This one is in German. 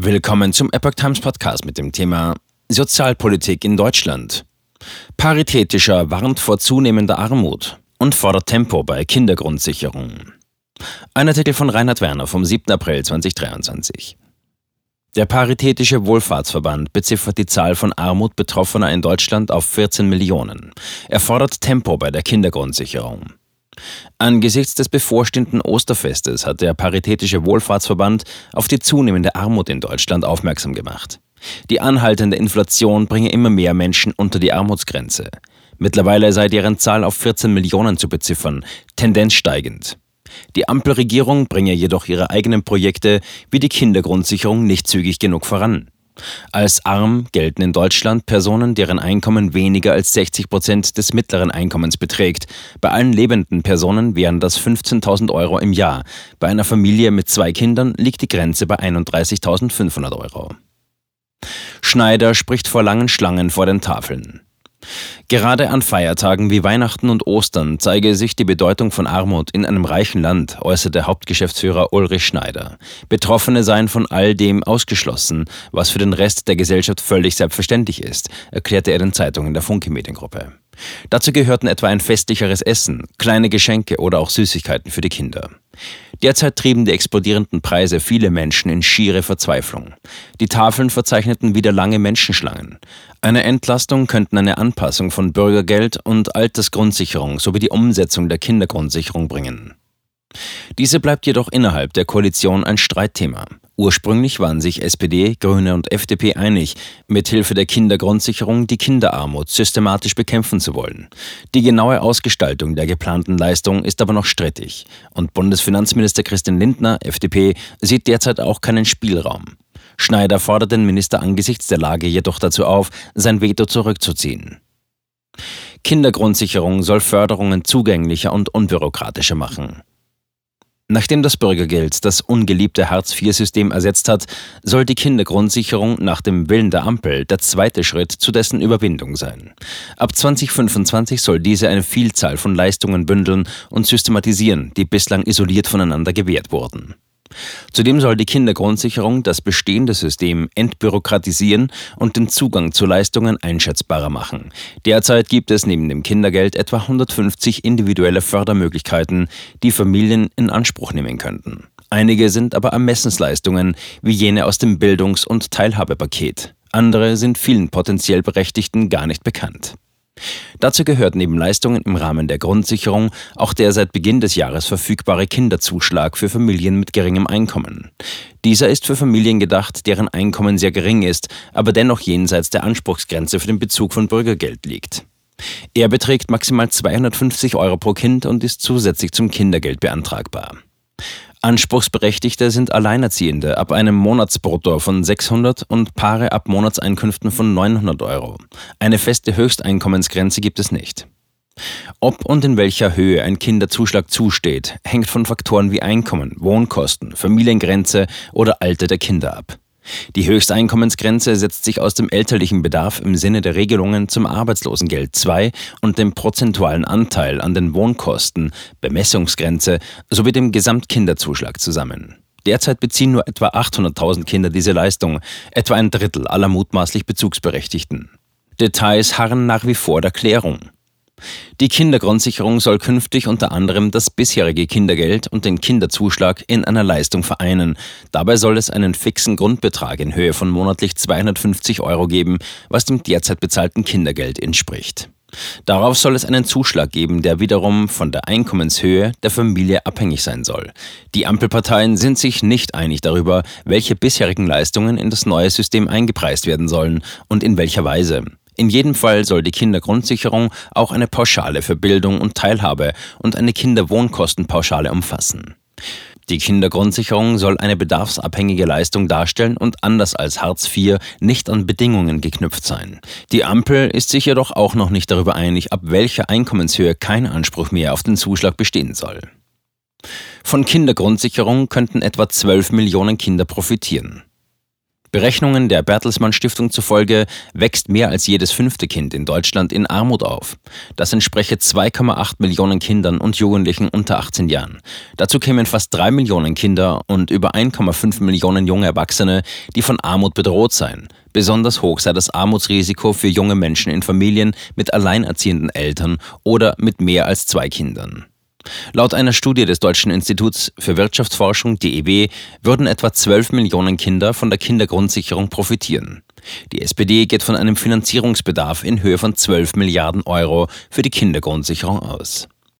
Willkommen zum Epoch Times Podcast mit dem Thema Sozialpolitik in Deutschland. Paritätischer warnt vor zunehmender Armut und fordert Tempo bei Kindergrundsicherung. Ein Artikel von Reinhard Werner vom 7. April 2023. Der Paritätische Wohlfahrtsverband beziffert die Zahl von Armut Betroffener in Deutschland auf 14 Millionen. Er fordert Tempo bei der Kindergrundsicherung. Angesichts des bevorstehenden Osterfestes hat der Paritätische Wohlfahrtsverband auf die zunehmende Armut in Deutschland aufmerksam gemacht. Die anhaltende Inflation bringe immer mehr Menschen unter die Armutsgrenze. Mittlerweile sei deren Zahl auf 14 Millionen zu beziffern, Tendenz steigend. Die Ampelregierung bringe jedoch ihre eigenen Projekte wie die Kindergrundsicherung nicht zügig genug voran. Als arm gelten in Deutschland Personen, deren Einkommen weniger als 60 Prozent des mittleren Einkommens beträgt. Bei allen lebenden Personen wären das 15.000 Euro im Jahr. Bei einer Familie mit zwei Kindern liegt die Grenze bei 31.500 Euro. Schneider spricht vor langen Schlangen vor den Tafeln. Gerade an Feiertagen wie Weihnachten und Ostern zeige sich die Bedeutung von Armut in einem reichen Land, äußerte Hauptgeschäftsführer Ulrich Schneider. Betroffene seien von all dem ausgeschlossen, was für den Rest der Gesellschaft völlig selbstverständlich ist, erklärte er den Zeitungen der Funke Mediengruppe. Dazu gehörten etwa ein festlicheres Essen, kleine Geschenke oder auch Süßigkeiten für die Kinder. Derzeit trieben die explodierenden Preise viele Menschen in schiere Verzweiflung. Die Tafeln verzeichneten wieder lange Menschenschlangen. Eine Entlastung könnten eine Anpassung von Bürgergeld und Altersgrundsicherung sowie die Umsetzung der Kindergrundsicherung bringen. Diese bleibt jedoch innerhalb der Koalition ein Streitthema. Ursprünglich waren sich SPD, Grüne und FDP einig, mithilfe der Kindergrundsicherung die Kinderarmut systematisch bekämpfen zu wollen. Die genaue Ausgestaltung der geplanten Leistung ist aber noch strittig und Bundesfinanzminister Christian Lindner, FDP, sieht derzeit auch keinen Spielraum. Schneider fordert den Minister angesichts der Lage jedoch dazu auf, sein Veto zurückzuziehen. Kindergrundsicherung soll Förderungen zugänglicher und unbürokratischer machen. Nachdem das Bürgergeld das ungeliebte Hartz-IV-System ersetzt hat, soll die Kindergrundsicherung nach dem Willen der Ampel der zweite Schritt zu dessen Überwindung sein. Ab 2025 soll diese eine Vielzahl von Leistungen bündeln und systematisieren, die bislang isoliert voneinander gewährt wurden. Zudem soll die Kindergrundsicherung das bestehende System entbürokratisieren und den Zugang zu Leistungen einschätzbarer machen. Derzeit gibt es neben dem Kindergeld etwa 150 individuelle Fördermöglichkeiten, die Familien in Anspruch nehmen könnten. Einige sind aber Ermessensleistungen, wie jene aus dem Bildungs- und Teilhabepaket. Andere sind vielen potenziell Berechtigten gar nicht bekannt. Dazu gehört neben Leistungen im Rahmen der Grundsicherung auch der seit Beginn des Jahres verfügbare Kinderzuschlag für Familien mit geringem Einkommen. Dieser ist für Familien gedacht, deren Einkommen sehr gering ist, aber dennoch jenseits der Anspruchsgrenze für den Bezug von Bürgergeld liegt. Er beträgt maximal 250 Euro pro Kind und ist zusätzlich zum Kindergeld beantragbar. Anspruchsberechtigte sind Alleinerziehende ab einem Monatsbrutto von 600 und Paare ab Monatseinkünften von 900 Euro. Eine feste Höchsteinkommensgrenze gibt es nicht. Ob und in welcher Höhe ein Kinderzuschlag zusteht, hängt von Faktoren wie Einkommen, Wohnkosten, Familiengrenze oder Alter der Kinder ab. Die Höchsteinkommensgrenze setzt sich aus dem elterlichen Bedarf im Sinne der Regelungen zum Arbeitslosengeld II und dem prozentualen Anteil an den Wohnkosten, Bemessungsgrenze sowie dem Gesamtkinderzuschlag zusammen. Derzeit beziehen nur etwa 800.000 Kinder diese Leistung, etwa ein Drittel aller mutmaßlich Bezugsberechtigten. Details harren nach wie vor der Klärung. Die Kindergrundsicherung soll künftig unter anderem das bisherige Kindergeld und den Kinderzuschlag in einer Leistung vereinen. Dabei soll es einen fixen Grundbetrag in Höhe von monatlich 250 Euro geben, was dem derzeit bezahlten Kindergeld entspricht. Darauf soll es einen Zuschlag geben, der wiederum von der Einkommenshöhe der Familie abhängig sein soll. Die Ampelparteien sind sich nicht einig darüber, welche bisherigen Leistungen in das neue System eingepreist werden sollen und in welcher Weise. In jedem Fall soll die Kindergrundsicherung auch eine Pauschale für Bildung und Teilhabe und eine Kinderwohnkostenpauschale umfassen. Die Kindergrundsicherung soll eine bedarfsabhängige Leistung darstellen und anders als Hartz IV nicht an Bedingungen geknüpft sein. Die Ampel ist sich jedoch auch noch nicht darüber einig, ab welcher Einkommenshöhe kein Anspruch mehr auf den Zuschlag bestehen soll. Von Kindergrundsicherung könnten etwa 12 Millionen Kinder profitieren. Berechnungen der Bertelsmann Stiftung zufolge wächst mehr als jedes fünfte Kind in Deutschland in Armut auf. Das entspreche 2,8 Millionen Kindern und Jugendlichen unter 18 Jahren. Dazu kämen fast 3 Millionen Kinder und über 1,5 Millionen junge Erwachsene, die von Armut bedroht seien. Besonders hoch sei das Armutsrisiko für junge Menschen in Familien mit alleinerziehenden Eltern oder mit mehr als zwei Kindern. Laut einer Studie des Deutschen Instituts für Wirtschaftsforschung DEW würden etwa 12 Millionen Kinder von der Kindergrundsicherung profitieren. Die SPD geht von einem Finanzierungsbedarf in Höhe von 12 Milliarden Euro für die Kindergrundsicherung aus.